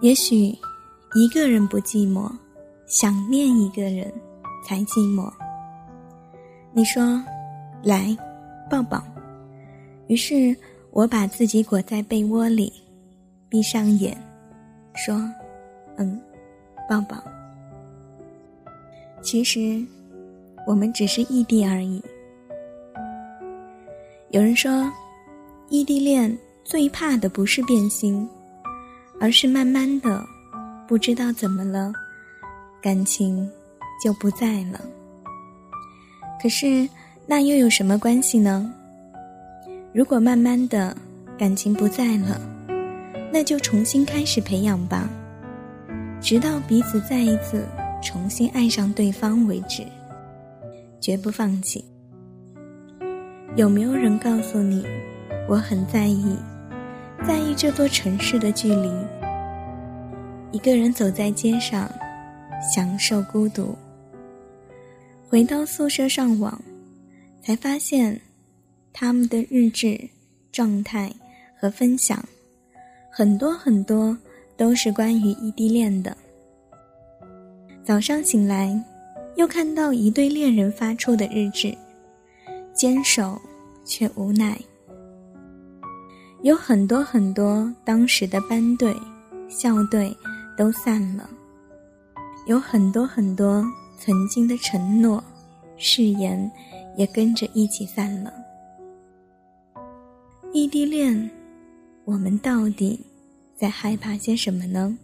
也许一个人不寂寞，想念一个人才寂寞。你说，来，抱抱。于是我把自己裹在被窝里，闭上眼，说：“嗯，抱抱。”其实，我们只是异地而已。有人说，异地恋最怕的不是变心。而是慢慢的，不知道怎么了，感情就不在了。可是那又有什么关系呢？如果慢慢的感情不在了，那就重新开始培养吧，直到彼此再一次重新爱上对方为止，绝不放弃。有没有人告诉你，我很在意？在意这座城市的距离，一个人走在街上，享受孤独。回到宿舍上网，才发现他们的日志、状态和分享，很多很多都是关于异地恋的。早上醒来，又看到一对恋人发出的日志，坚守却无奈。有很多很多当时的班队、校队都散了，有很多很多曾经的承诺、誓言也跟着一起散了。异地恋，我们到底在害怕些什么呢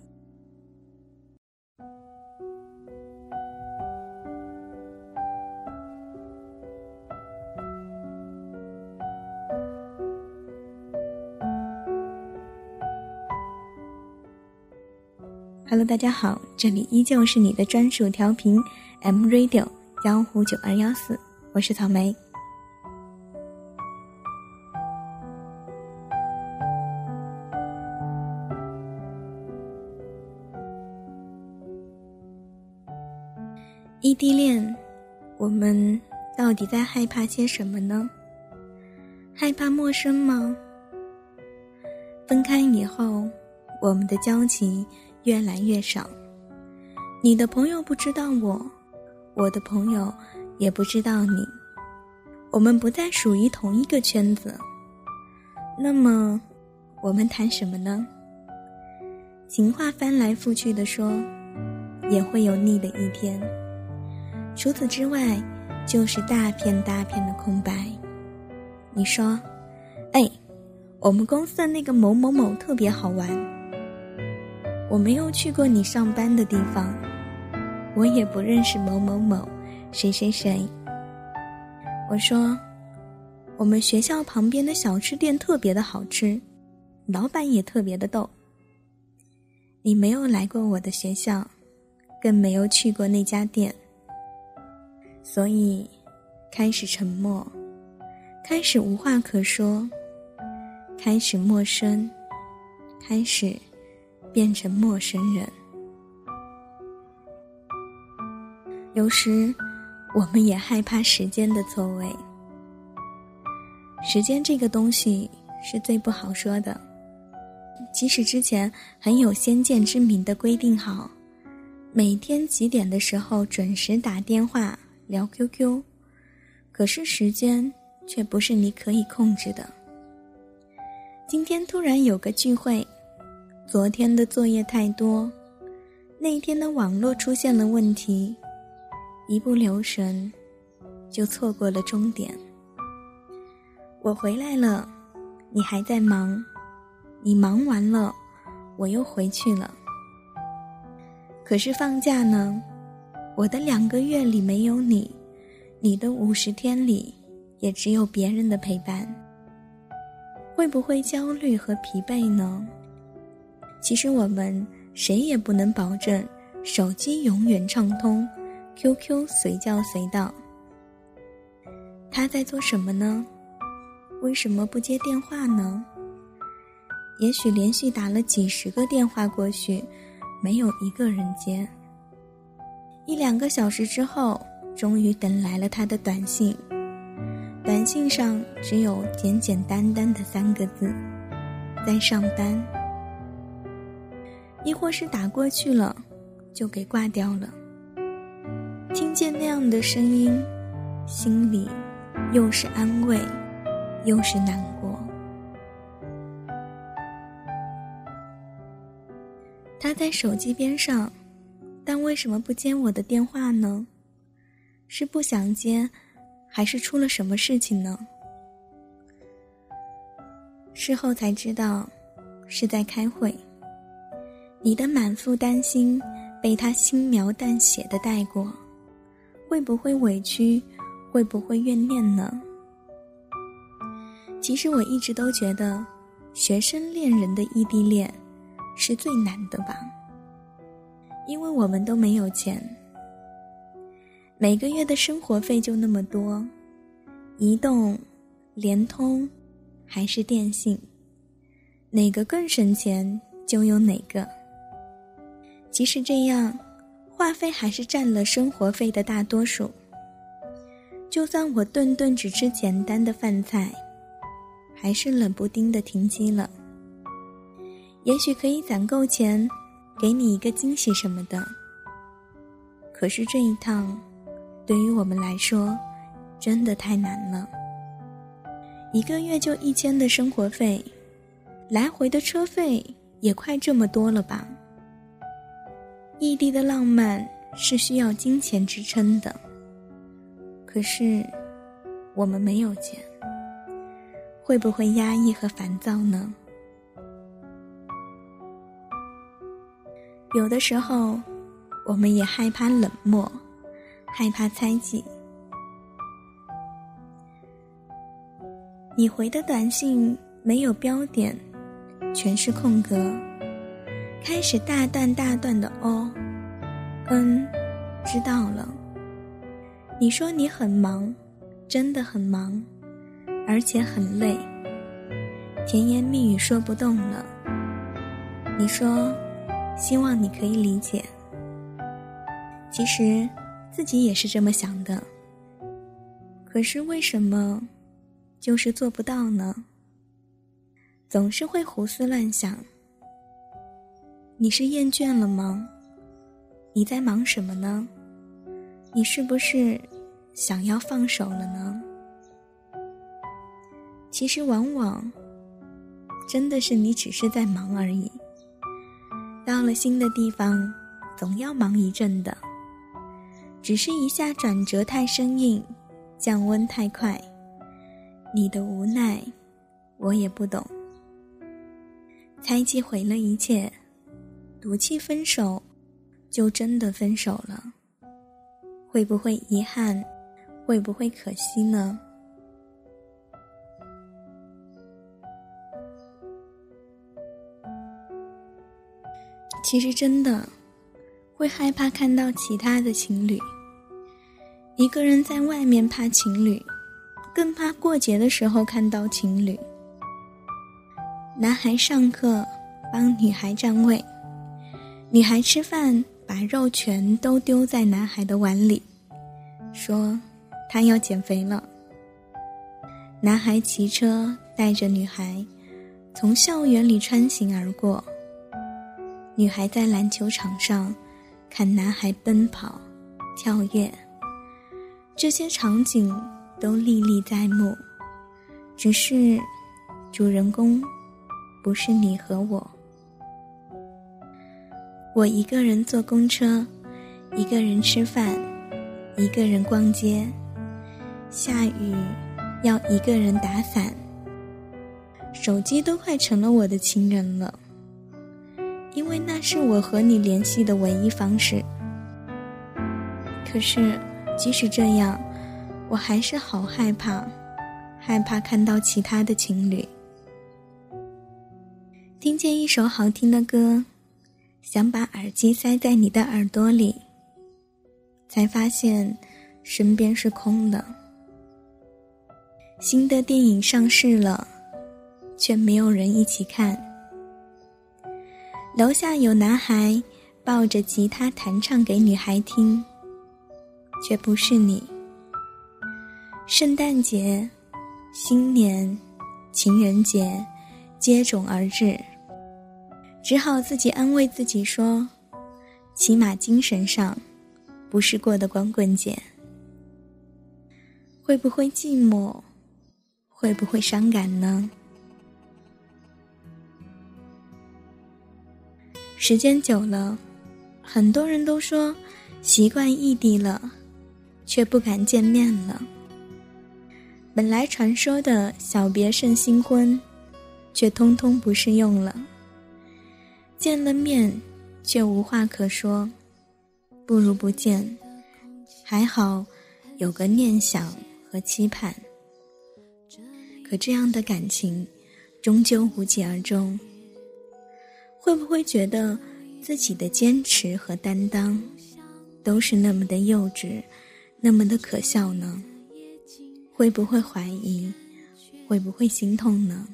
？Hello，大家好，这里依旧是你的专属调频 M Radio 江湖九二幺四，我是草莓。异地恋，我们到底在害怕些什么呢？害怕陌生吗？分开以后，我们的交集。越来越少，你的朋友不知道我，我的朋友也不知道你，我们不再属于同一个圈子。那么，我们谈什么呢？情话翻来覆去的说，也会有腻的一天。除此之外，就是大片大片的空白。你说，哎，我们公司的那个某某某特别好玩。我没有去过你上班的地方，我也不认识某某某，谁谁谁。我说，我们学校旁边的小吃店特别的好吃，老板也特别的逗。你没有来过我的学校，更没有去过那家店，所以开始沉默，开始无话可说，开始陌生，开始。变成陌生人。有时，我们也害怕时间的错位。时间这个东西是最不好说的。即使之前很有先见之明的规定好，每天几点的时候准时打电话聊 QQ，可是时间却不是你可以控制的。今天突然有个聚会。昨天的作业太多，那天的网络出现了问题，一不留神就错过了终点。我回来了，你还在忙，你忙完了，我又回去了。可是放假呢，我的两个月里没有你，你的五十天里也只有别人的陪伴，会不会焦虑和疲惫呢？其实我们谁也不能保证手机永远畅通，QQ 随叫随到。他在做什么呢？为什么不接电话呢？也许连续打了几十个电话过去，没有一个人接。一两个小时之后，终于等来了他的短信。短信上只有简简单单的三个字：在上班。亦或是打过去了，就给挂掉了。听见那样的声音，心里又是安慰，又是难过。他在手机边上，但为什么不接我的电话呢？是不想接，还是出了什么事情呢？事后才知道，是在开会。你的满腹担心被他轻描淡写的带过，会不会委屈？会不会怨念呢？其实我一直都觉得，学生恋人的异地恋是最难的吧，因为我们都没有钱。每个月的生活费就那么多，移动、联通还是电信，哪个更省钱就用哪个。即使这样，话费还是占了生活费的大多数。就算我顿顿只吃简单的饭菜，还是冷不丁的停机了。也许可以攒够钱，给你一个惊喜什么的。可是这一趟。对于我们来说，真的太难了。一个月就一千的生活费，来回的车费也快这么多了吧？异地的浪漫是需要金钱支撑的，可是我们没有钱，会不会压抑和烦躁呢？有的时候，我们也害怕冷漠。害怕猜忌，你回的短信没有标点，全是空格，开始大段大段的哦，嗯，知道了。你说你很忙，真的很忙，而且很累，甜言蜜语说不动了。你说，希望你可以理解。其实。自己也是这么想的，可是为什么就是做不到呢？总是会胡思乱想。你是厌倦了吗？你在忙什么呢？你是不是想要放手了呢？其实往往真的是你只是在忙而已。到了新的地方，总要忙一阵的。只是一下转折太生硬，降温太快，你的无奈，我也不懂。猜忌毁了一切，赌气分手，就真的分手了。会不会遗憾？会不会可惜呢？其实真的，会害怕看到其他的情侣。一个人在外面怕情侣，更怕过节的时候看到情侣。男孩上课帮女孩占位，女孩吃饭把肉全都丢在男孩的碗里，说他要减肥了。男孩骑车带着女孩从校园里穿行而过，女孩在篮球场上看男孩奔跑、跳跃。这些场景都历历在目，只是主人公不是你和我。我一个人坐公车，一个人吃饭，一个人逛街。下雨要一个人打伞，手机都快成了我的情人了，因为那是我和你联系的唯一方式。可是。即使这样，我还是好害怕，害怕看到其他的情侣。听见一首好听的歌，想把耳机塞在你的耳朵里，才发现身边是空的。新的电影上市了，却没有人一起看。楼下有男孩抱着吉他弹唱给女孩听。却不是你。圣诞节、新年、情人节接踵而至，只好自己安慰自己说：“起码精神上，不是过得光棍节。”会不会寂寞？会不会伤感呢？时间久了，很多人都说习惯异地了，却不敢见面了。本来传说的小别胜新婚，却通通不适用了。见了面，却无话可说，不如不见。还好，有个念想。和期盼，可这样的感情终究无疾而终。会不会觉得自己的坚持和担当都是那么的幼稚，那么的可笑呢？会不会怀疑？会不会心痛呢？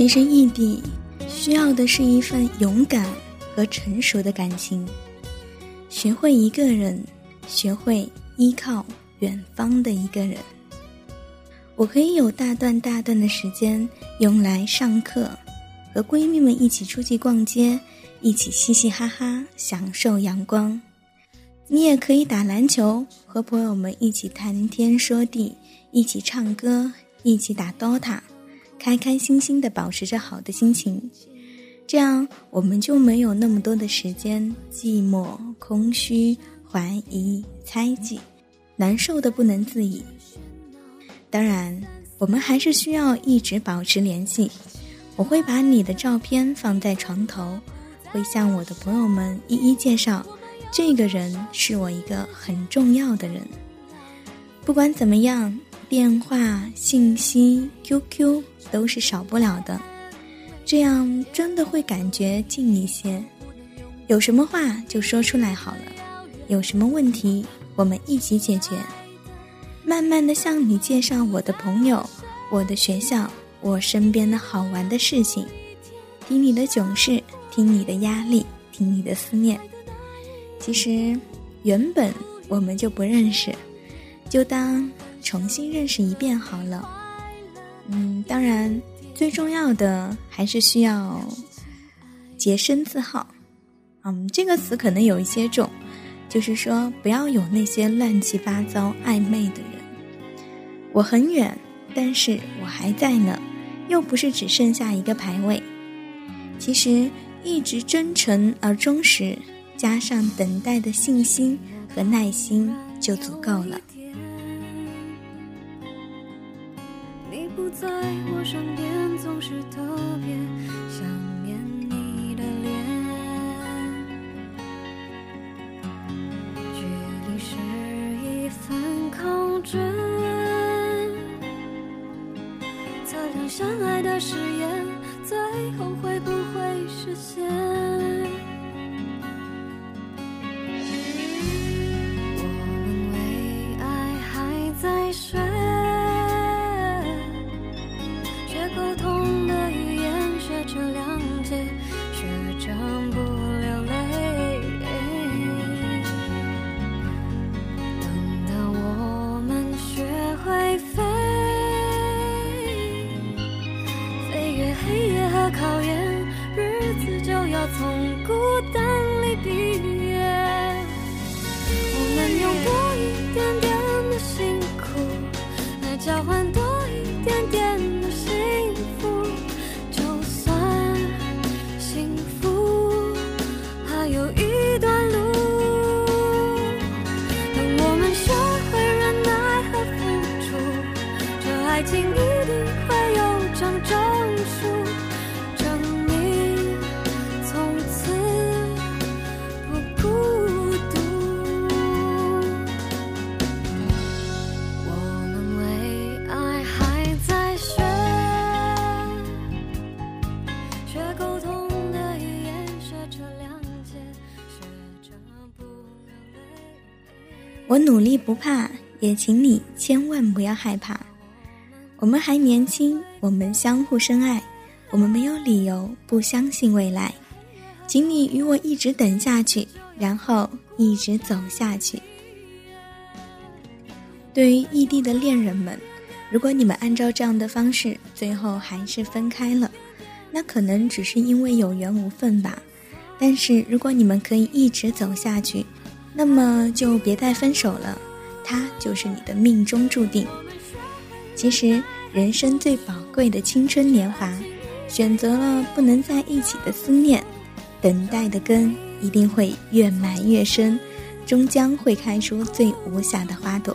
其实异地需要的是一份勇敢和成熟的感情，学会一个人，学会依靠远方的一个人。我可以有大段大段的时间用来上课，和闺蜜们一起出去逛街，一起嘻嘻哈哈享受阳光。你也可以打篮球，和朋友们一起谈天说地，一起唱歌，一起打 DOTA。开开心心的保持着好的心情，这样我们就没有那么多的时间寂寞、空虚、怀疑、猜忌，难受的不能自已。当然，我们还是需要一直保持联系。我会把你的照片放在床头，会向我的朋友们一一介绍，这个人是我一个很重要的人。不管怎么样。电话、信息、QQ 都是少不了的，这样真的会感觉近一些。有什么话就说出来好了，有什么问题我们一起解决。慢慢的向你介绍我的朋友、我的学校、我身边的好玩的事情，听你的囧事，听你的压力，听你的思念。其实原本我们就不认识，就当。重新认识一遍好了，嗯，当然最重要的还是需要洁身自好。嗯，这个词可能有一些重，就是说不要有那些乱七八糟暧昧的人。我很远，但是我还在呢，又不是只剩下一个排位。其实一直真诚而忠实，加上等待的信心和耐心就足够了。在我身边，总是特别想念你的脸。距离是一份考卷，测量相爱的誓言，最后会不会实现？我努力不怕，也请你千万不要害怕。我们还年轻，我们相互深爱，我们没有理由不相信未来。请你与我一直等下去，然后一直走下去。对于异地的恋人们，如果你们按照这样的方式，最后还是分开了，那可能只是因为有缘无分吧。但是如果你们可以一直走下去，那么就别再分手了，他就是你的命中注定。其实，人生最宝贵的青春年华，选择了不能在一起的思念，等待的根一定会越埋越深，终将会开出最无瑕的花朵。